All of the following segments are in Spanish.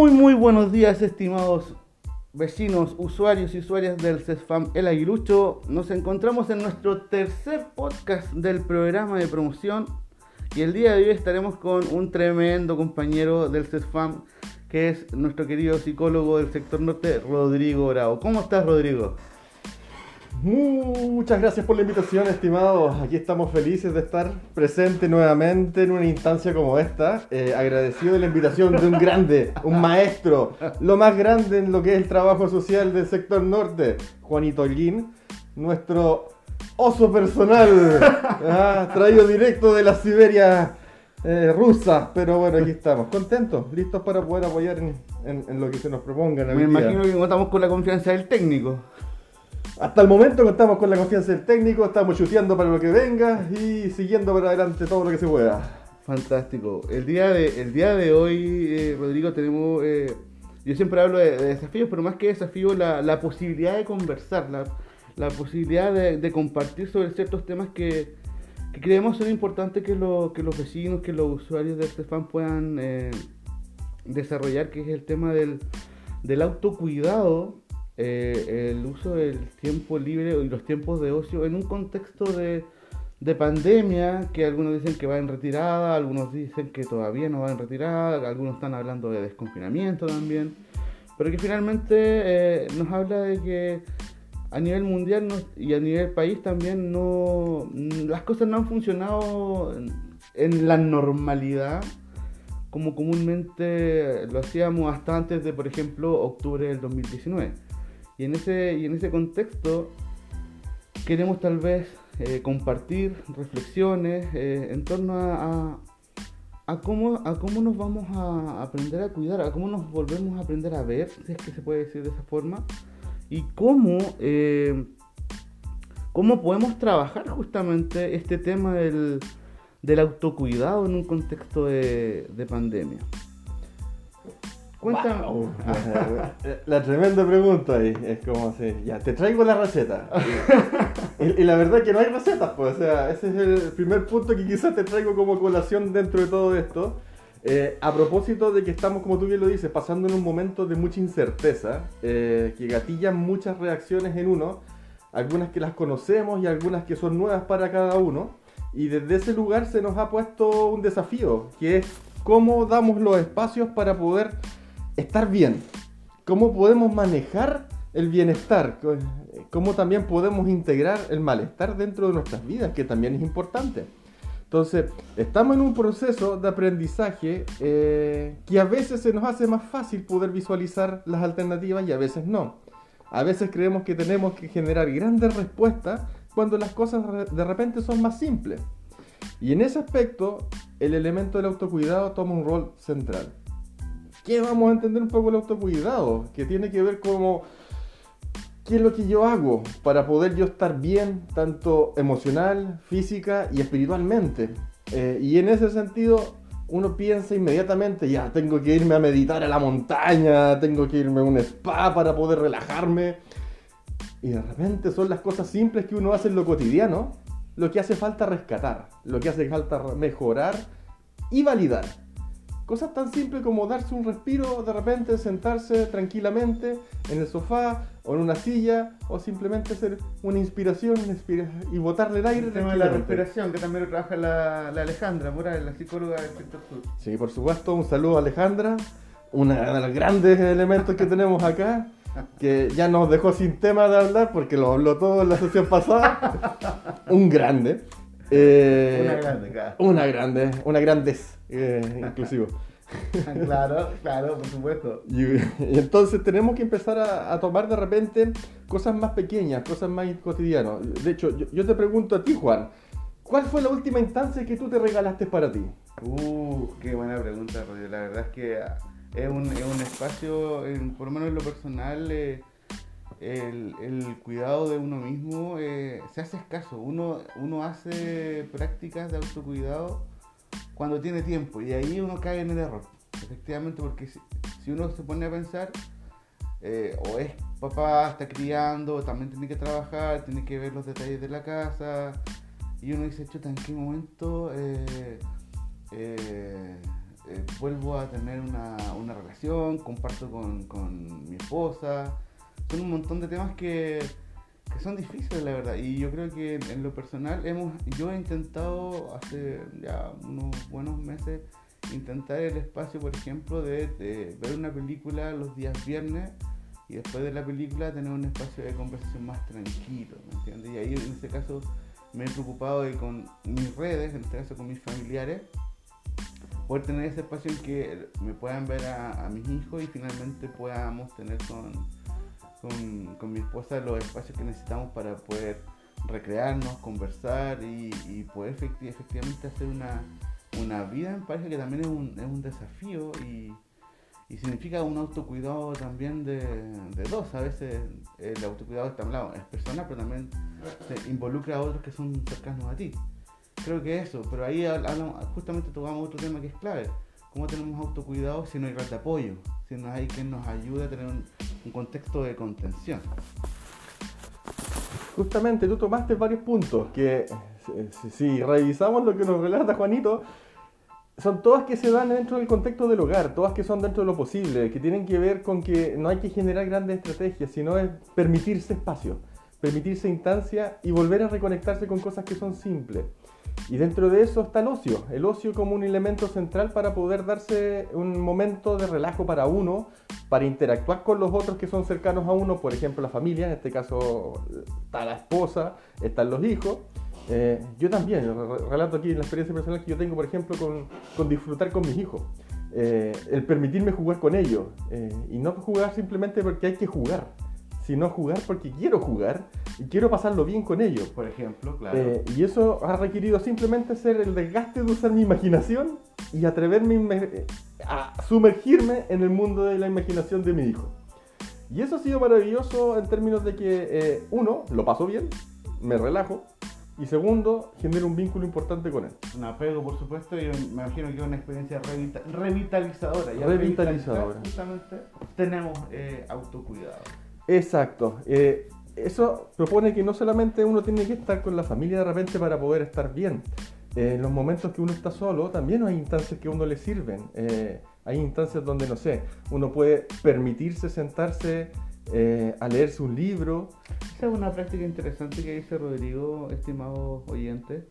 Muy, muy buenos días, estimados vecinos, usuarios y usuarias del CESFAM El Aguilucho. Nos encontramos en nuestro tercer podcast del programa de promoción y el día de hoy estaremos con un tremendo compañero del CESFAM que es nuestro querido psicólogo del sector norte, Rodrigo Bravo. ¿Cómo estás, Rodrigo? Muchas gracias por la invitación, estimados. Aquí estamos felices de estar presentes nuevamente en una instancia como esta. Eh, agradecido de la invitación de un grande, un maestro, lo más grande en lo que es el trabajo social del sector norte, Juanito Holguín, nuestro oso personal, ah, traído directo de la Siberia eh, rusa. Pero bueno, aquí estamos, contentos, listos para poder apoyar en, lo que se nos proponga. Me imagino que contamos con la confianza del técnico. Hasta el momento contamos con la confianza del técnico, estamos chuteando para lo que venga y siguiendo para adelante todo lo que se pueda. Fantástico. El día de, el día de hoy, eh, Rodrigo, tenemos... Eh, yo siempre hablo de, desafíos, pero más que desafíos, la, posibilidad de conversar, la, posibilidad de, compartir sobre ciertos temas que, creemos son importantes que, que los vecinos, que los usuarios de este fan puedan eh, desarrollar, que es el tema del, del autocuidado eh, el uso del tiempo libre y los tiempos de ocio en un contexto de, pandemia, que algunos dicen que va en retirada, algunos dicen que todavía no va en retirada, algunos están hablando de desconfinamiento también, pero que finalmente eh, nos habla de que a nivel mundial y a nivel país también no las cosas no han funcionado en la normalidad como comúnmente lo hacíamos hasta antes de, por ejemplo, octubre del 2019. Y en ese, y en ese contexto queremos tal vez eh, compartir reflexiones eh, en torno a, a, cómo, a cómo nos vamos a aprender a cuidar, a cómo nos volvemos a aprender a ver, si es que se puede decir de esa forma, y cómo, eh, cómo podemos trabajar justamente este tema del, del autocuidado en un contexto de, de pandemia. Cuéntame. la, tremenda pregunta ahí es como así, ya, te traigo la receta. y, la verdad es que no hay recetas, pues, o sea, ese es el primer punto que quizás te traigo como colación dentro de todo esto. Eh, a propósito de que estamos, como tú bien lo dices, pasando en un momento de mucha incerteza, eh, que gatillan muchas reacciones en uno, algunas que las conocemos y algunas que son nuevas para cada uno. Y desde ese lugar se nos ha puesto un desafío, que es cómo damos los espacios para poder estar bien, cómo podemos manejar el bienestar, cómo también podemos integrar el malestar dentro de nuestras vidas, que también es importante. Entonces, estamos en un proceso de aprendizaje eh, que a veces se nos hace más fácil poder visualizar las alternativas y a veces no. A veces creemos que tenemos que generar grandes respuestas cuando las cosas de repente son más simples. Y en ese aspecto, el elemento del autocuidado toma un rol central que vamos a entender un poco el autocuidado, que tiene que ver como qué es lo que yo hago para poder yo estar bien, tanto emocional, física y espiritualmente. Eh, y en ese sentido, uno piensa inmediatamente, ya, tengo que irme a meditar a la montaña, tengo que irme a un spa para poder relajarme. Y de repente son las cosas simples que uno hace en lo cotidiano, lo que hace falta rescatar, lo que hace falta mejorar y validar. Cosas tan simples como darse un respiro, de repente sentarse tranquilamente en el sofá o en una silla o simplemente hacer una inspiración y botarle el aire. El tema de la respiración, que también lo trabaja la, Alejandra Morales, la psicóloga del sector sur. Sí, por supuesto, un saludo a Alejandra, uno de los grandes elementos que tenemos acá que ya nos dejó sin tema de hablar porque lo habló todo en la sesión pasada. un grande. Eh, una grande, claro. Una grande, una grandes, eh, inclusivo. claro, claro, por supuesto. Y, entonces tenemos que empezar a, tomar de repente cosas más pequeñas, cosas más cotidianas. De hecho, yo, te pregunto a ti, Juan, ¿cuál fue la última instancia que tú te regalaste para ti? Uh, qué buena pregunta, Rodrigo. La verdad es que es un, es un espacio, por lo menos en lo personal, eh, el, cuidado de uno mismo eh, se hace escaso. Uno, uno hace prácticas de autocuidado cuando tiene tiempo y ahí uno cae en el error. Efectivamente, porque si, uno se pone a pensar, eh, o es papá, está criando, también tiene que trabajar, tiene que ver los detalles de la casa, y uno dice, chuta, ¿en qué momento eh, vuelvo a tener una, una relación, comparto con, con, mi esposa. Son un montón de temas que, son difíciles, la verdad. Y yo creo que en lo personal, hemos, yo he intentado hace ya unos buenos meses intentar el espacio, por ejemplo, de, de ver una película los días viernes y después de la película tener un espacio de conversación más tranquilo, ¿me entiendes? Y ahí en este caso me he preocupado de con mis redes, en este caso con mis familiares, poder tener ese espacio en que me puedan ver a, mis hijos y finalmente podamos tener con, con, mi esposa los espacios que necesitamos para poder recrearnos, conversar y, poder efectivamente hacer una, una, vida en pareja que también es un, es un desafío y y significa un autocuidado también de, dos. A veces el autocuidado está hablado, es personal, pero también se involucra a otros que son cercanos a ti. Creo que eso, pero ahí justamente tocamos otro tema que es clave. ¿Cómo tenemos autocuidado si no hay red de apoyo? Si no hay quien nos ayude a tener un, contexto de contención. Justamente tú tomaste varios puntos que si revisamos lo que nos relata Juanito, son todas que se dan dentro del contexto del hogar, todas que son dentro de lo posible, que tienen que ver con que no hay que generar grandes estrategias, sino es permitirse espacio, permitirse instancia y volver a reconectarse con cosas que son simples. Y dentro de eso está el ocio, el ocio como un elemento central para poder darse un momento de relajo para uno, para interactuar con los otros que son cercanos a uno, por ejemplo la familia, en este caso está la esposa, están los hijos, eh, yo también, relato aquí la experiencia personal que yo tengo, por ejemplo, con, disfrutar con mis hijos. Eh, el permitirme jugar con ellos. Eh, y no jugar simplemente porque hay que jugar, sino jugar porque quiero jugar y quiero pasarlo bien con ellos. Por ejemplo, claro. y eso ha requerido simplemente ser el desgaste de usar mi imaginación y atreverme a sumergirme en el mundo de la imaginación de mi hijo. Y eso ha sido maravilloso en términos de que, uno, lo paso bien, me relajo, y segundo, genera un vínculo importante con él. Un apego, por supuesto, y me imagino que es una experiencia revitalizadora. revitalizadora. Justamente tenemos eh, autocuidado. Exacto. Eh, eso propone que no solamente uno tiene que estar con la familia de repente para poder estar bien. Eh, en los momentos que uno está solo, también hay instancias que a uno le sirven. hay instancias donde, no sé, uno puede permitirse sentarse eh, a leerse un libro. Esa es una práctica interesante que dice Rodrigo, estimado oyente.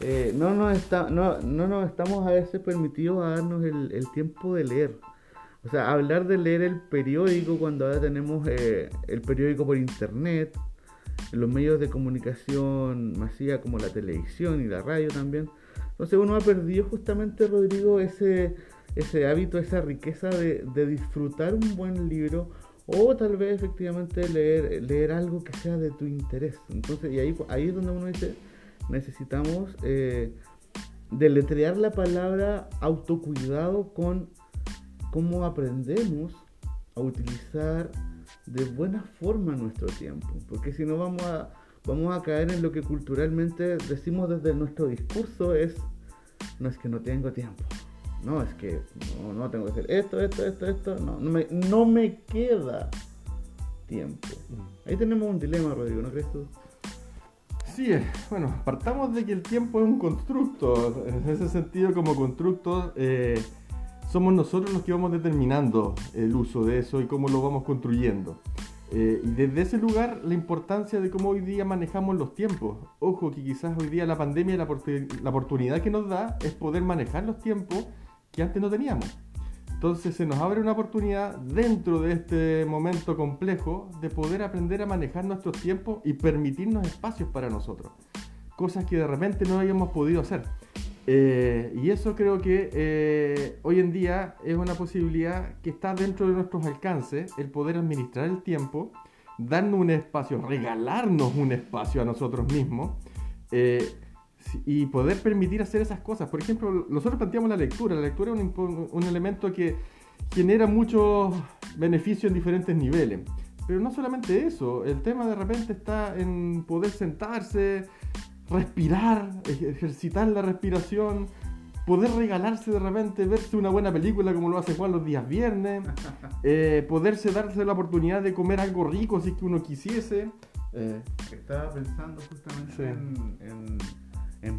Eh, no, nos está, no, no estamos a veces permitidos a darnos el, tiempo de leer. O sea, hablar de leer el periódico cuando ahora tenemos eh, el periódico por internet, los medios de comunicación masiva como la televisión y la radio también. Entonces uno ha perdido justamente, Rodrigo, ese, ese hábito, esa riqueza de, de disfrutar un buen libro o tal vez efectivamente leer, leer algo que sea de tu interés. Entonces, y ahí, ahí es donde uno dice, necesitamos eh, deletrear la palabra autocuidado con cómo aprendemos a utilizar de buena forma nuestro tiempo. Porque si no vamos a, vamos a caer en lo que culturalmente decimos desde nuestro discurso es, no es que no tengo tiempo no, es que no, tengo que hacer esto, esto, esto, esto, no, no me, no me queda tiempo. Mm. Ahí tenemos un dilema, Rodrigo, ¿no crees tú? Sí, bueno, partamos de que el tiempo es un constructo. En ese sentido, como constructo, eh, somos nosotros los que vamos determinando el uso de eso y cómo lo vamos construyendo. Eh, y desde ese lugar, la importancia de cómo hoy día manejamos los tiempos. Ojo que quizás hoy día la pandemia, la, la oportunidad que nos da es poder manejar los tiempos que antes no teníamos. Entonces se nos abre una oportunidad dentro de este momento complejo de poder aprender a manejar nuestros tiempos y permitirnos espacios para nosotros. Cosas que de repente no habíamos podido hacer. Eh, y eso creo que eh, hoy en día es una posibilidad que está dentro de nuestros alcances, el poder administrar el tiempo, darnos un espacio, regalarnos un espacio a nosotros mismos. Eh, y poder permitir hacer esas cosas. Por ejemplo, nosotros planteamos la lectura. La lectura es un, elemento que genera muchos beneficios en diferentes niveles. Pero no solamente eso, el tema de repente está en poder sentarse, respirar, ejercitar la respiración, poder regalarse de repente, verse una buena película como lo hace Juan los días viernes, eh, poderse darse la oportunidad de comer algo rico si es que uno quisiese. Eh, Estaba pensando justamente en en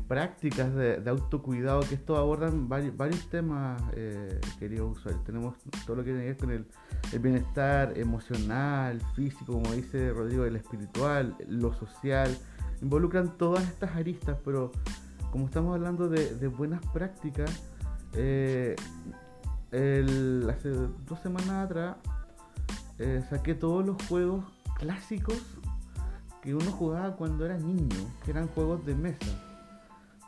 prácticas de, autocuidado, que esto abordan varios, varios temas, eh, queridos usuarios. Tenemos todo lo que tiene que ver con el, bienestar emocional, físico, como dice Rodrigo, el espiritual, lo social. Involucran todas estas aristas, pero como estamos hablando de, buenas prácticas, eh, hace dos semanas atrás eh, saqué todos los juegos clásicos que uno jugaba cuando era niño, que eran juegos de mesa.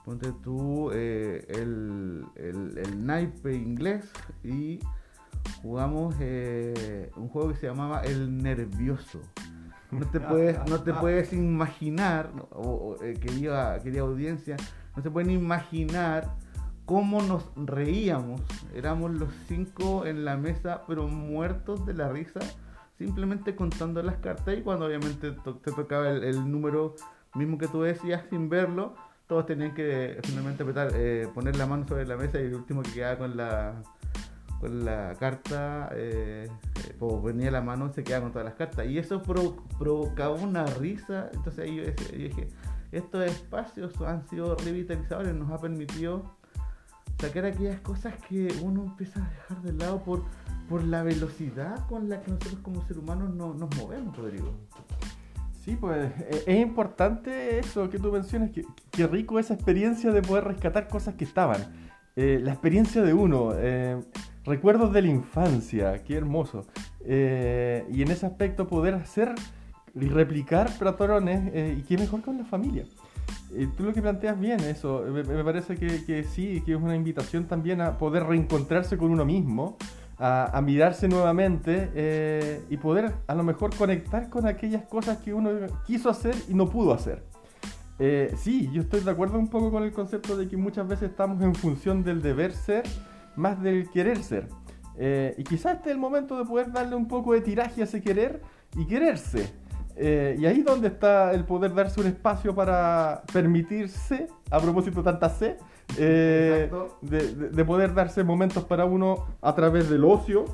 Ponte tú eh, el, el, naipe inglés y jugamos eh, un juego que se llamaba El Nervioso. No te puedes, no te puedes imaginar, o, quería, quería audiencia, no se pueden imaginar cómo nos reíamos. Éramos los cinco en la mesa, pero muertos de la risa, simplemente contando las cartas y cuando obviamente te tocaba el, número mismo que tú decías sin verlo, todos tenían que finalmente apretar, eh, poner la mano sobre la mesa y el último que quedaba con la con la carta, eh, o venía la mano, se quedaba con todas las cartas. Y eso provocaba una risa. Entonces yo, yo dije, estos espacios han sido revitalizadores, nos ha permitido sacar aquellas cosas que uno empieza a dejar de lado por, por la velocidad con la que nosotros como seres humanos nos movemos, Rodrigo. Sí, pues e, es importante eso que tú mencionas, que, que rico esa experiencia de poder rescatar cosas que estaban. Eh, la experiencia de uno, eh, recuerdos de la infancia, qué hermoso. Eh, y en ese aspecto poder hacer y replicar patrones, y qué mejor con la familia tú lo que planteas bien, eso, me, parece que, sí, que es una invitación también a poder reencontrarse con uno mismo, a, mirarse nuevamente eh, y poder a lo mejor conectar con aquellas cosas que uno quiso hacer y no pudo hacer. Eh, sí, yo estoy de acuerdo un poco con el concepto de que muchas veces estamos en función del deber ser más del querer ser. Eh, y quizás este es el momento de poder darle un poco de tiraje a ese querer y quererse. Eh, y ahí donde está el poder darse un espacio para permitirse, a propósito tanta C, eh, de, poder darse momentos para uno a través del ocio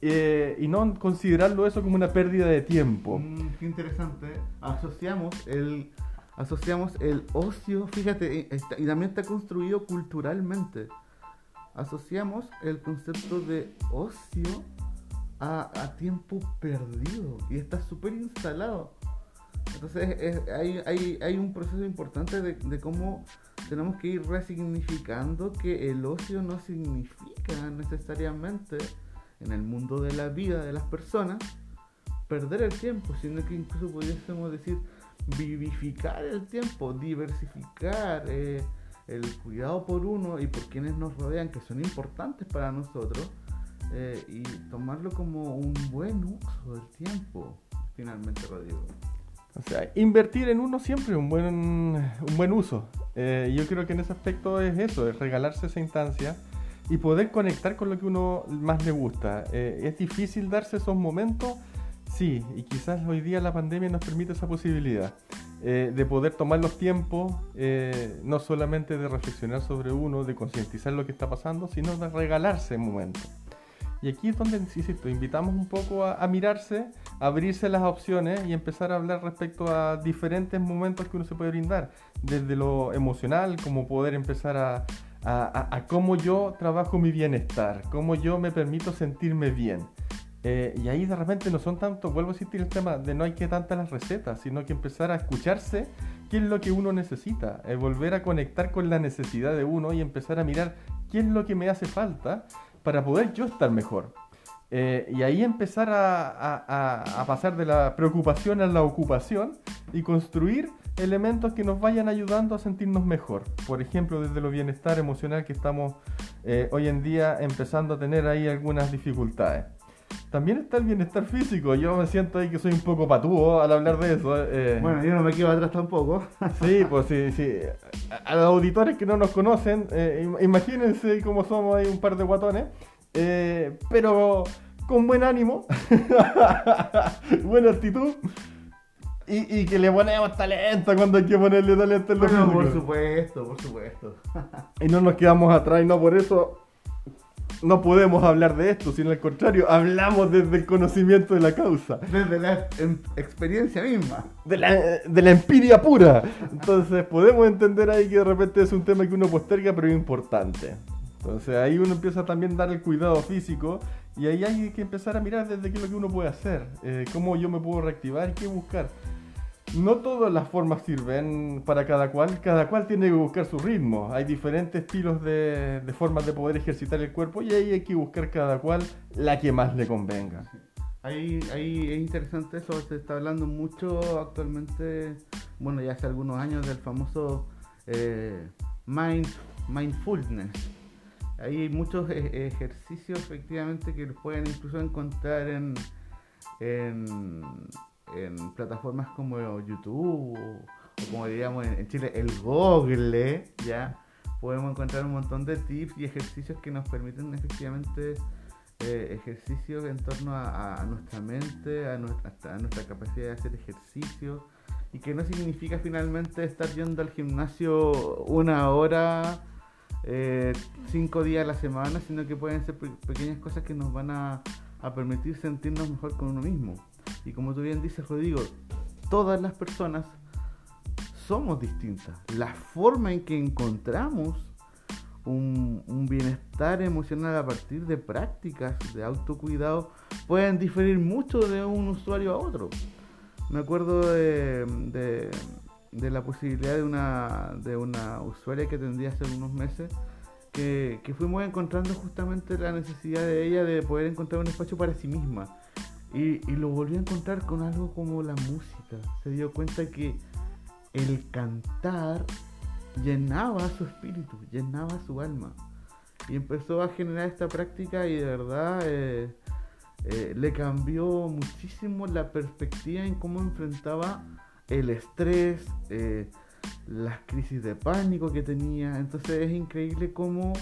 eh, y no considerarlo eso como una pérdida de tiempo. Mm, qué interesante. Asociamos el, asociamos el ocio, fíjate, y también está construido culturalmente. Asociamos el concepto de ocio a, tiempo perdido y está súper instalado. Entonces hay, un proceso importante de, cómo tenemos que ir resignificando que el ocio no significa necesariamente en el mundo de la vida de las personas perder el tiempo, sino que incluso pudiésemos decir vivificar el tiempo, diversificar eh, el cuidado por uno y por quienes nos rodean, que son importantes para nosotros eh, y tomarlo como un buen uso del tiempo, finalmente, Rodrigo. O sea, invertir en uno siempre es un buen, un buen uso. Eh, yo creo que en ese aspecto es eso, es regalarse esa instancia y poder conectar con lo que uno más le gusta. Eh, es difícil darse esos momentos, sí, y quizás hoy día la pandemia nos permite esa posibilidad de poder tomar los tiempos, no solamente de reflexionar sobre uno, de concientizar lo que está pasando, sino de regalarse momentos. Y aquí es donde, insisto, invitamos un poco a, mirarse, a abrirse las opciones y empezar a hablar respecto a diferentes momentos que uno se puede brindar, desde lo emocional, como poder empezar a, cómo yo trabajo mi bienestar, cómo yo me permito sentirme bien. Eh, y ahí de repente no son tanto, vuelvo a insistir el tema de no hay que tantas las recetas, sino que empezar a escucharse qué es lo que uno necesita, eh, volver a conectar con la necesidad de uno y empezar a mirar qué es lo que me hace falta para poder yo estar mejor. Eh, y ahí empezar a, pasar de la preocupación a la ocupación y construir elementos que nos vayan ayudando a sentirnos mejor. Por ejemplo, desde lo bienestar emocional que estamos eh, hoy en día empezando a tener ahí algunas dificultades. También está el bienestar físico. Yo me siento ahí que soy un poco patúo al hablar de eso. Eh. Bueno, yo no me quedo atrás tampoco. sí, pues sí, sí. A, los auditores que no nos conocen, eh, imagínense cómo somos ahí un par de guatones. Eh, pero con buen ánimo, buena actitud. Y, que le ponemos talento cuando hay que ponerle talento en los bueno, Por supuesto, por supuesto. y no nos quedamos atrás y no por eso no podemos hablar de esto, sino al contrario, hablamos desde el conocimiento de la causa. Desde la experiencia misma. De la, de la empiria pura. Entonces podemos entender ahí que de repente es un tema que uno posterga, pero es importante. Entonces ahí uno empieza también a dar el cuidado físico y ahí hay que empezar a mirar desde qué es lo que uno puede hacer, eh, cómo yo me puedo reactivar y qué buscar. No todas las formas sirven para cada cual, cada cual tiene que buscar su ritmo. Hay diferentes estilos de, formas de poder ejercitar el cuerpo y ahí hay que buscar cada cual la que más le convenga. Ahí, es interesante eso, se está hablando mucho actualmente, bueno, ya hace algunos años del famoso eh, mind, mindfulness. Ahí hay muchos e- ejercicios efectivamente que pueden incluso encontrar en, en, en plataformas como YouTube o, como diríamos en, Chile, el Google, ¿ya? Podemos encontrar un montón de tips y ejercicios que nos permiten efectivamente eh, ejercicios en torno a, nuestra mente, a nuestra, a nuestra capacidad de hacer ejercicio y que no significa finalmente estar yendo al gimnasio una hora, eh, cinco días a la semana, sino que pueden ser pe- pequeñas cosas que nos van a, a permitir sentirnos mejor con uno mismo. Y como tú bien dices, Rodrigo, todas las personas somos distintas. La forma en que encontramos un, bienestar emocional a partir de prácticas de autocuidado pueden diferir mucho de un usuario a otro. Me acuerdo de, la posibilidad de una, de una usuaria que atendí hace unos meses que, que fuimos encontrando justamente la necesidad de ella de poder encontrar un espacio para sí misma. Y, lo volvió a encontrar con algo como la música. Se dio cuenta que el cantar llenaba su espíritu, llenaba su alma. Y empezó a generar esta práctica y de verdad eh, eh, le cambió muchísimo la perspectiva en cómo enfrentaba el estrés, eh, las crisis de pánico que tenía. Entonces es increíble cómo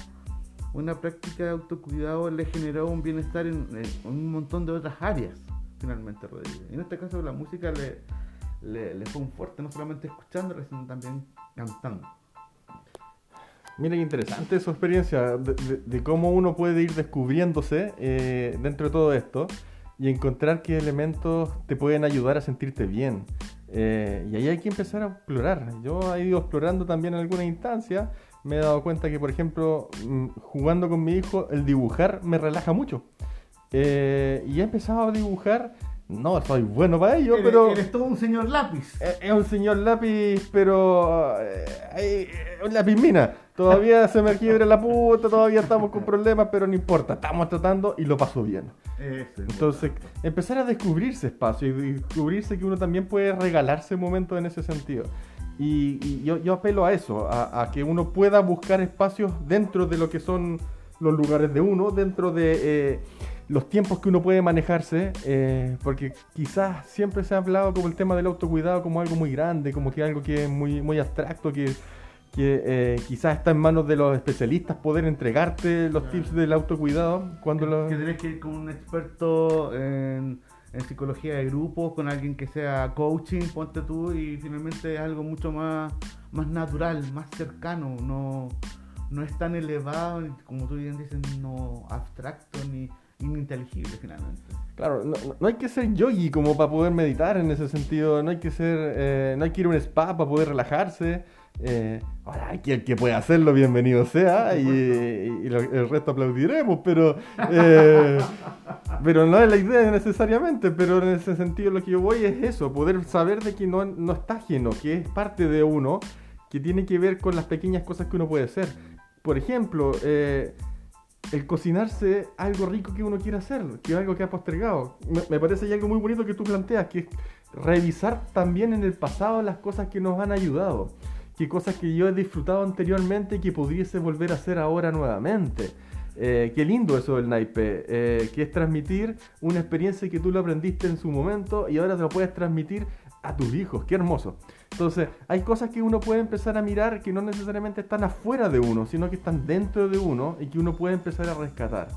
una práctica de autocuidado le generó un bienestar en, un montón de otras áreas, finalmente, Rodrigo. Y en este caso la música le, le, fue un fuerte, no solamente escuchándola, sino también cantando. Mira qué interesante su experiencia de, cómo uno puede ir descubriéndose eh, dentro de todo esto y encontrar qué elementos te pueden ayudar a sentirte bien. Eh, y ahí hay que empezar a explorar. Yo he ido explorando también en algunas instancias. Me he dado cuenta que, por ejemplo, mm, jugando con mi hijo, el dibujar me relaja mucho. Eh, y he empezado a dibujar. No soy bueno para ello, Eres- pero... eres todo un señor lápiz. Eh, Es un señor lápiz, pero. eh, eh, un lápiz mina. Todavía se me quiebra la puta, todavía estamos con problemas, pero no importa. Estamos tratando y lo paso bien. Entonces, empezar a descubrirse espacio y descubrirse que uno también puede regalarse momentos en ese sentido. Y, y yo, yo apelo a eso, a, a que uno pueda buscar espacios dentro de lo que son los lugares de uno, dentro de eh, los tiempos que uno puede manejarse, eh, porque quizás siempre se ha hablado como el tema del autocuidado como algo muy grande, como que algo que es muy, muy abstracto, que, que eh, quizás está en manos de los especialistas poder entregarte los tips del autocuidado cuando lo... Que tenés que ir con un experto en, en psicología de grupos, con alguien que sea coaching, ponte tú, y finalmente es algo mucho más, más natural, más cercano, no, no es tan elevado, como tú bien dices, no abstracto ni ininteligible finalmente. Claro, no, hay que ser yogi como para poder meditar en ese sentido, no hay que ser, eh, no hay que ir a un spa para poder relajarse. eh, ahora, el que pueda hacerlo, bienvenido sea, y, y lo- el resto aplaudiremos, pero, eh, pero no es la idea necesariamente, pero en ese sentido lo que yo voy es eso, poder saber de que no, no está ajeno, que es parte de uno, que tiene que ver con las pequeñas cosas que uno puede hacer. Por ejemplo, eh, el cocinarse algo rico que uno quiere hacer, que es algo que ha postergado. Me, me parece hay algo muy bonito que tú planteas, que es revisar también en el pasado las cosas que nos han ayudado, que cosas que yo he disfrutado anteriormente y que pudiese volver a hacer ahora nuevamente. Eh, qué lindo eso del naipe, eh, que es transmitir una experiencia que tú lo aprendiste en su momento y ahora te lo puedes transmitir a tus hijos, qué hermoso. Entonces, hay cosas que uno puede empezar a mirar que no necesariamente están afuera de uno, sino que están dentro de uno y que uno puede empezar a rescatar.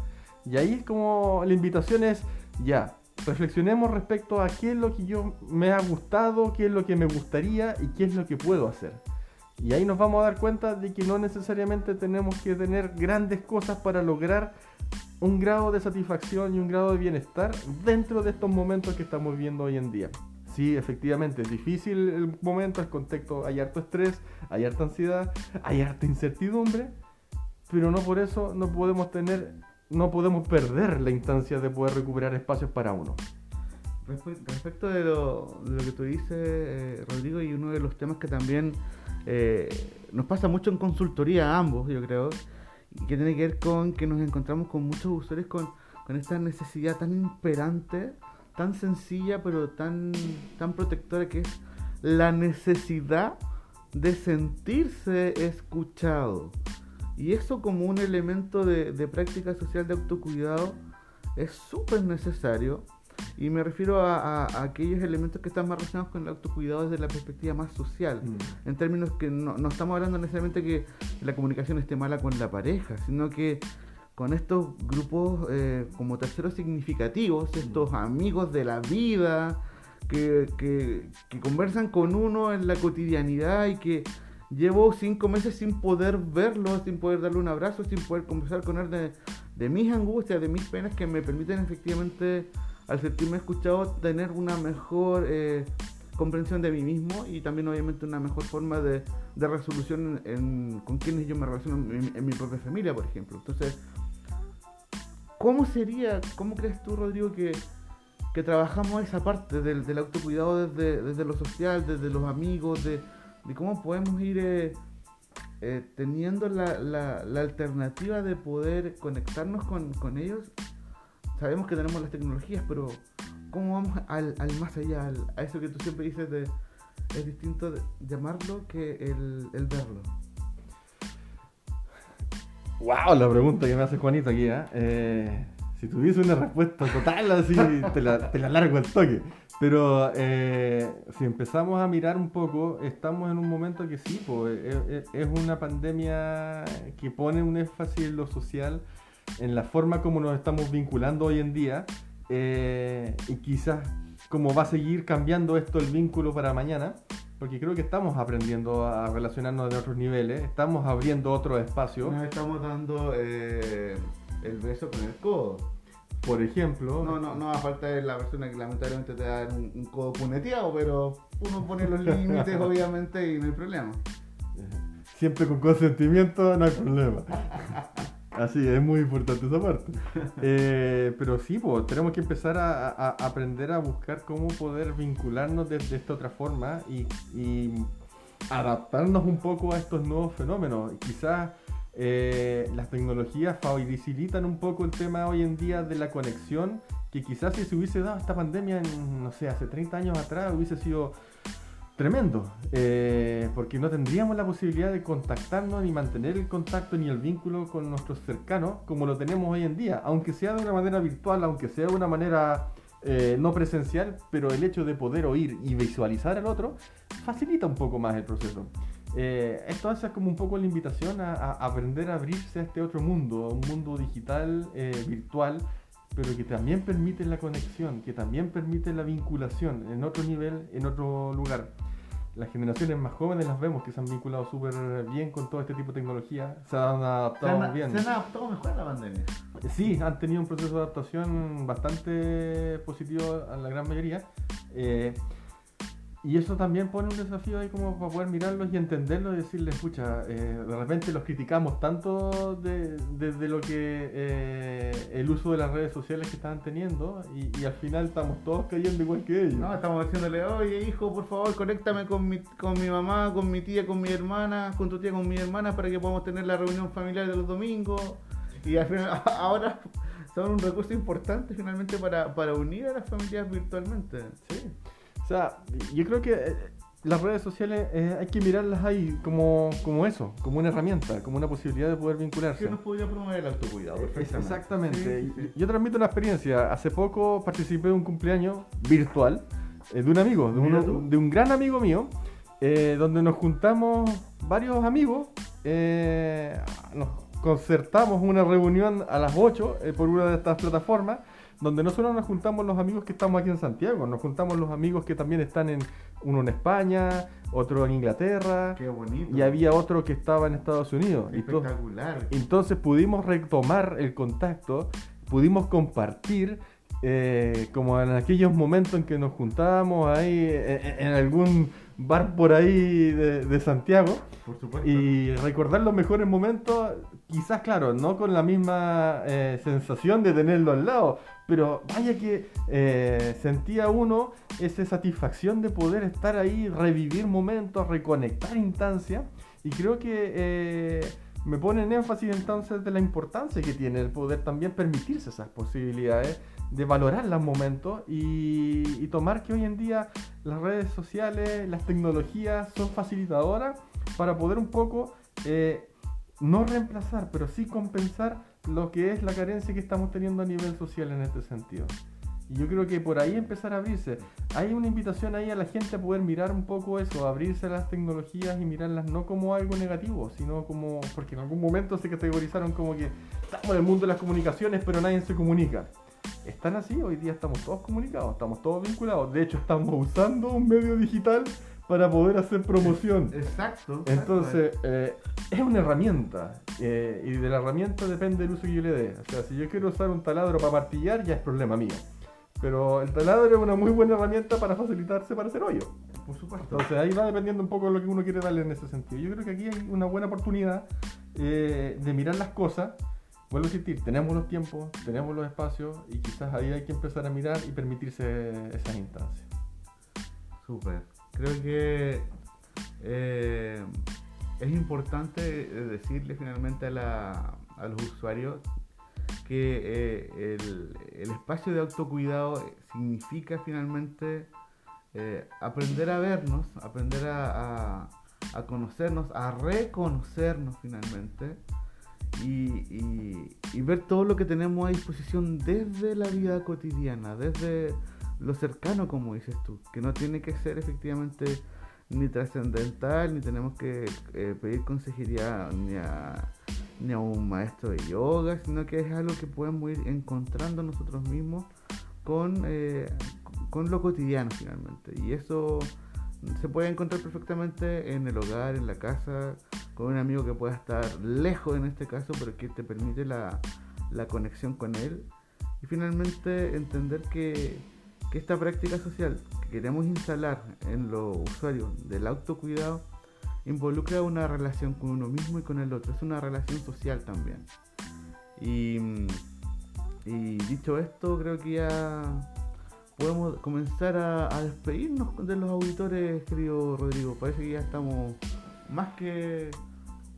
Y ahí es como la invitación es, ya, reflexionemos respecto a qué es lo que yo me ha gustado, qué es lo que me gustaría y qué es lo que puedo hacer. Y ahí nos vamos a dar cuenta de que no necesariamente tenemos que tener grandes cosas para lograr un grado de satisfacción y un grado de bienestar dentro de estos momentos que estamos viviendo hoy en día. Sí, efectivamente, es difícil el momento, el contexto, hay harto estrés, hay harta ansiedad, hay harta incertidumbre, pero no por eso no podemos tener, no podemos perder la instancia de poder recuperar espacios para uno. Respecto de lo, que tú dices, eh, Rodrigo, y uno de los temas que también eh, nos pasa mucho en consultoría a ambos, yo creo, que tiene que ver con que nos encontramos con muchos usuarios con, esta necesidad tan imperante, tan sencilla, pero tan, tan protectora, que es la necesidad de sentirse escuchado. Y eso como un elemento de, de práctica social de autocuidado es súper necesario y me refiero a, aquellos elementos que están más relacionados con el autocuidado desde la perspectiva más social. Mm. En términos que no, estamos hablando necesariamente que la comunicación esté mala con la pareja, sino que con estos grupos eh, como terceros significativos, estos amigos de la vida, que, que, conversan con uno en la cotidianidad y que llevo cinco meses sin poder verlo, sin poder darle un abrazo, sin poder conversar con él de, de mis angustias, de mis penas que me permiten efectivamente al sentirme escuchado, tener una mejor eh, comprensión de mí mismo y también obviamente una mejor forma de, resolución con quienes yo me relaciono en, mi propia familia, por ejemplo. Entonces, ¿cómo sería, cómo crees tú, Rodrigo, que, trabajamos esa parte del, autocuidado desde, desde, lo social, desde los amigos, de, cómo podemos ir... Eh, eh, teniendo la, la, alternativa de poder conectarnos con, con ellos sabemos que tenemos las tecnologías, pero ¿cómo vamos al, más allá, a eso que tú siempre dices de es distinto llamarlo que el, verlo? Wow, la pregunta que me hace Juanito aquí, ¿eh? eh si tuviese una respuesta total así, te la, te la largo el toque. Pero eh, si empezamos a mirar un poco, estamos en un momento que sí, pues, es, una pandemia que pone un énfasis en lo social, en la forma como nos estamos vinculando hoy en día eh, y quizás como va a seguir cambiando esto el vínculo para mañana, porque creo que estamos aprendiendo a relacionarnos de otros niveles, estamos abriendo otros espacios. Nos estamos dando eh, el beso con el codo. Por ejemplo. No, no, no, a falta de la persona que lamentablemente te da un, un codo puneteado, pero uno pone los límites obviamente y no hay problema. Siempre con consentimiento no hay problema. Así, es muy importante esa parte. Eh, pero sí, pues, tenemos que empezar a, aprender a buscar cómo poder vincularnos de, esta otra forma y, adaptarnos un poco a estos nuevos fenómenos. Quizás eh, las tecnologías facilitan un poco el tema hoy en día de la conexión, que quizás si se hubiese dado esta pandemia, en, no sé, hace 30 años atrás, hubiese sido tremendo, eh, porque no tendríamos la posibilidad de contactarnos ni mantener el contacto ni el vínculo con nuestros cercanos como lo tenemos hoy en día, aunque sea de una manera virtual, aunque sea de una manera eh, no presencial, pero el hecho de poder oír y visualizar al otro facilita un poco más el proceso. Eh, esto hace como un poco la invitación a, a, aprender a abrirse a este otro mundo, un mundo digital, virtual, pero que también permite la conexión, que también permite la vinculación en otro nivel, en otro lugar las generaciones más jóvenes las vemos que se han vinculado súper bien con todo este tipo de tecnología, se han adaptado muy bien. Se han adaptado mejor a la pandemia. Sí, han tenido un proceso de adaptación bastante positivo a la gran mayoría. Eh, y eso también pone un desafío ahí como para poder mirarlos y entenderlos y decirles, escucha, eh, de repente los criticamos tanto desde lo que eh, el uso de las redes sociales que estaban teniendo y, al final estamos todos cayendo igual que ellos. No, estamos diciéndole, oye hijo, por favor, conéctame con mi, con mi mamá, con mi tía, con mi hermana, con tu tía, con mi hermana para que podamos tener la reunión familiar de los domingos. Y al final, ahora son un recurso importante finalmente para, para unir a las familias virtualmente. Sí. O sea, yo creo que eh, las redes sociales eh, hay que mirarlas ahí como, como eso, como una herramienta, como una posibilidad de poder vincularse. Que nos podría promover el autocuidado. Exactamente. Yo transmito una experiencia. Hace poco participé de un cumpleaños virtual eh, de un amigo, de, de, un gran amigo mío, donde nos juntamos varios amigos, nos concertamos una reunión a las 8 por una de estas plataformas donde no solo nos juntamos los amigos que estamos aquí en Santiago, nos juntamos los amigos que también están en uno en España, otro en Inglaterra. Qué bonito. Y había otro que estaba en Estados Unidos. Espectacular. Entonces pudimos retomar el contacto, pudimos compartir eh, como en aquellos momentos en que nos juntábamos ahí en, algún bar por ahí de, Santiago. Por supuesto. Y recordar los mejores momentos, quizás, claro, no con la misma eh, sensación de tenerlo al lado, pero vaya que eh, sentía uno esa satisfacción de poder estar ahí, revivir momentos, reconectar instancias. Y creo que me pone en énfasis entonces de la importancia que tiene el poder también permitirse esas posibilidades de valorar los momentos y, tomar que hoy en día las redes sociales, las tecnologías son facilitadoras para poder un poco eh, no reemplazar, pero sí compensar lo que es la carencia que estamos teniendo a nivel social en este sentido. Y yo creo que por ahí empezar a abrirse. Hay una invitación ahí a la gente a poder mirar un poco eso, abrirse a las tecnologías y mirarlas no como algo negativo, sino como, porque en algún momento se categorizaron como que estamos en el mundo de las comunicaciones, pero nadie se comunica están así, hoy día estamos todos comunicados, estamos todos vinculados. De hecho, estamos usando un medio digital para poder hacer promoción. Exacto. Entonces, eh, es una herramienta. Eh, y de la herramienta depende el uso que yo le dé. O sea, si yo quiero usar un taladro para martillar, ya es problema mío. Pero el taladro es una muy buena herramienta para facilitarse para hacer hoyo. Por supuesto. Entonces ahí va dependiendo un poco de lo que uno quiere darle en ese sentido. Yo creo que aquí hay una buena oportunidad eh, de mirar las cosas vuelvo a insistir, tenemos los tiempos, tenemos los espacios y quizás ahí hay que empezar a mirar y permitirse esas instancias. Súper. Creo que eh, es importante decirle finalmente a, los usuarios que eh, el, espacio de autocuidado significa finalmente eh, aprender a vernos, aprender a conocernos, a reconocernos finalmente y, ver todo lo que tenemos a disposición desde la vida cotidiana, desde lo cercano, como dices tú, que no tiene que ser efectivamente ni trascendental, ni tenemos que eh, pedir consejería ni a, ni a un maestro de yoga, sino que es algo que podemos ir encontrando nosotros mismos con, eh, con lo cotidiano finalmente. Y eso se puede encontrar perfectamente en el hogar, en la casa, con un amigo que pueda estar lejos en este caso, pero que te permite la, conexión con él. Y finalmente entender que, que, esta práctica social que queremos instalar en los usuarios del autocuidado involucra una relación con uno mismo y con el otro. Es una relación social también. Y, y dicho esto, creo que ya podemos comenzar a, a, despedirnos de los auditores, querido Rodrigo. Parece que ya estamos más que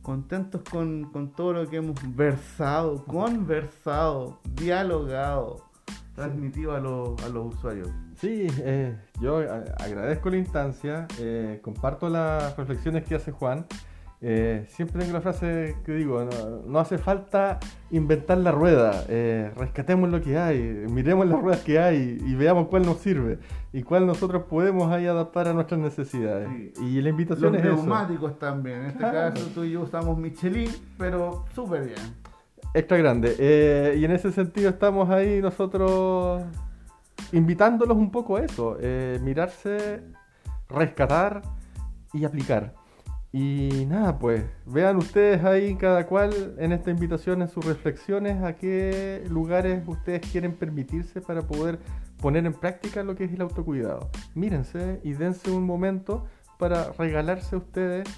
contentos con, todo lo que hemos versado, conversado, dialogado, transmitido a, los, a los usuarios. Sí, eh, yo agradezco la instancia, eh, comparto las reflexiones que hace Juan. Eh, siempre tengo la frase que digo, no, hace falta inventar la rueda, eh, rescatemos lo que hay, miremos las ruedas que hay y veamos cuál nos sirve y cuál nosotros podemos ahí adaptar a nuestras necesidades. Y la invitación Los es neumáticos también, en este caso tú y yo usamos Michelin, pero súper bien. Extra grande. Eh, y en ese sentido estamos ahí nosotros invitándolos un poco a eso, mirarse, rescatar y aplicar. Y nada, pues vean ustedes ahí cada cual en esta invitación, en sus reflexiones, a qué lugares ustedes quieren permitirse para poder poner en práctica lo que es el autocuidado. Mírense y dense un momento para regalarse a ustedes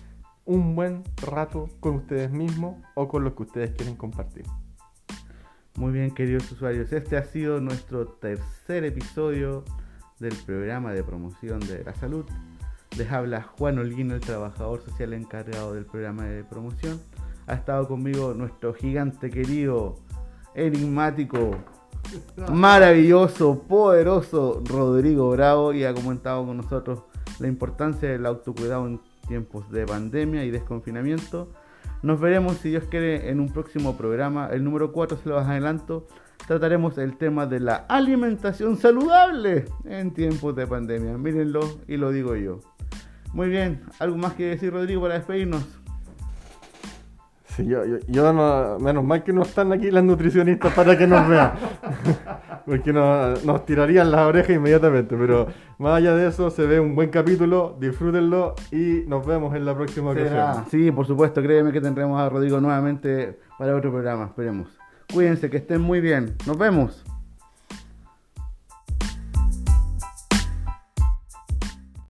un buen rato con ustedes mismos o con los que ustedes quieren compartir. Muy bien, queridos usuarios, este ha sido nuestro tercer episodio del programa de promoción de la salud les habla Juan Olguino, el trabajador social encargado del programa de promoción. Ha estado conmigo nuestro gigante querido, enigmático, maravilloso, poderoso Rodrigo Bravo y ha comentado con nosotros la importancia del autocuidado en tiempos de pandemia y desconfinamiento. Nos veremos, si Dios quiere, en un próximo programa. El número 4 se lo adelanto. Trataremos el tema de la alimentación saludable en tiempos de pandemia. Mírenlo y lo digo yo. Muy bien, ¿algo más que decir Rodrigo para despedirnos? Sí, yo, yo, yo no- menos mal que no están aquí las nutricionistas para que nos vean. Porque nos, nos tirarían las orejas inmediatamente. Pero más allá de eso, se ve un buen capítulo. Disfrútenlo y nos vemos en la próxima Será. ocasión. Sí, por supuesto, créeme que tendremos a Rodrigo nuevamente para otro programa, esperemos. Cuídense, que estén muy bien. Nos vemos.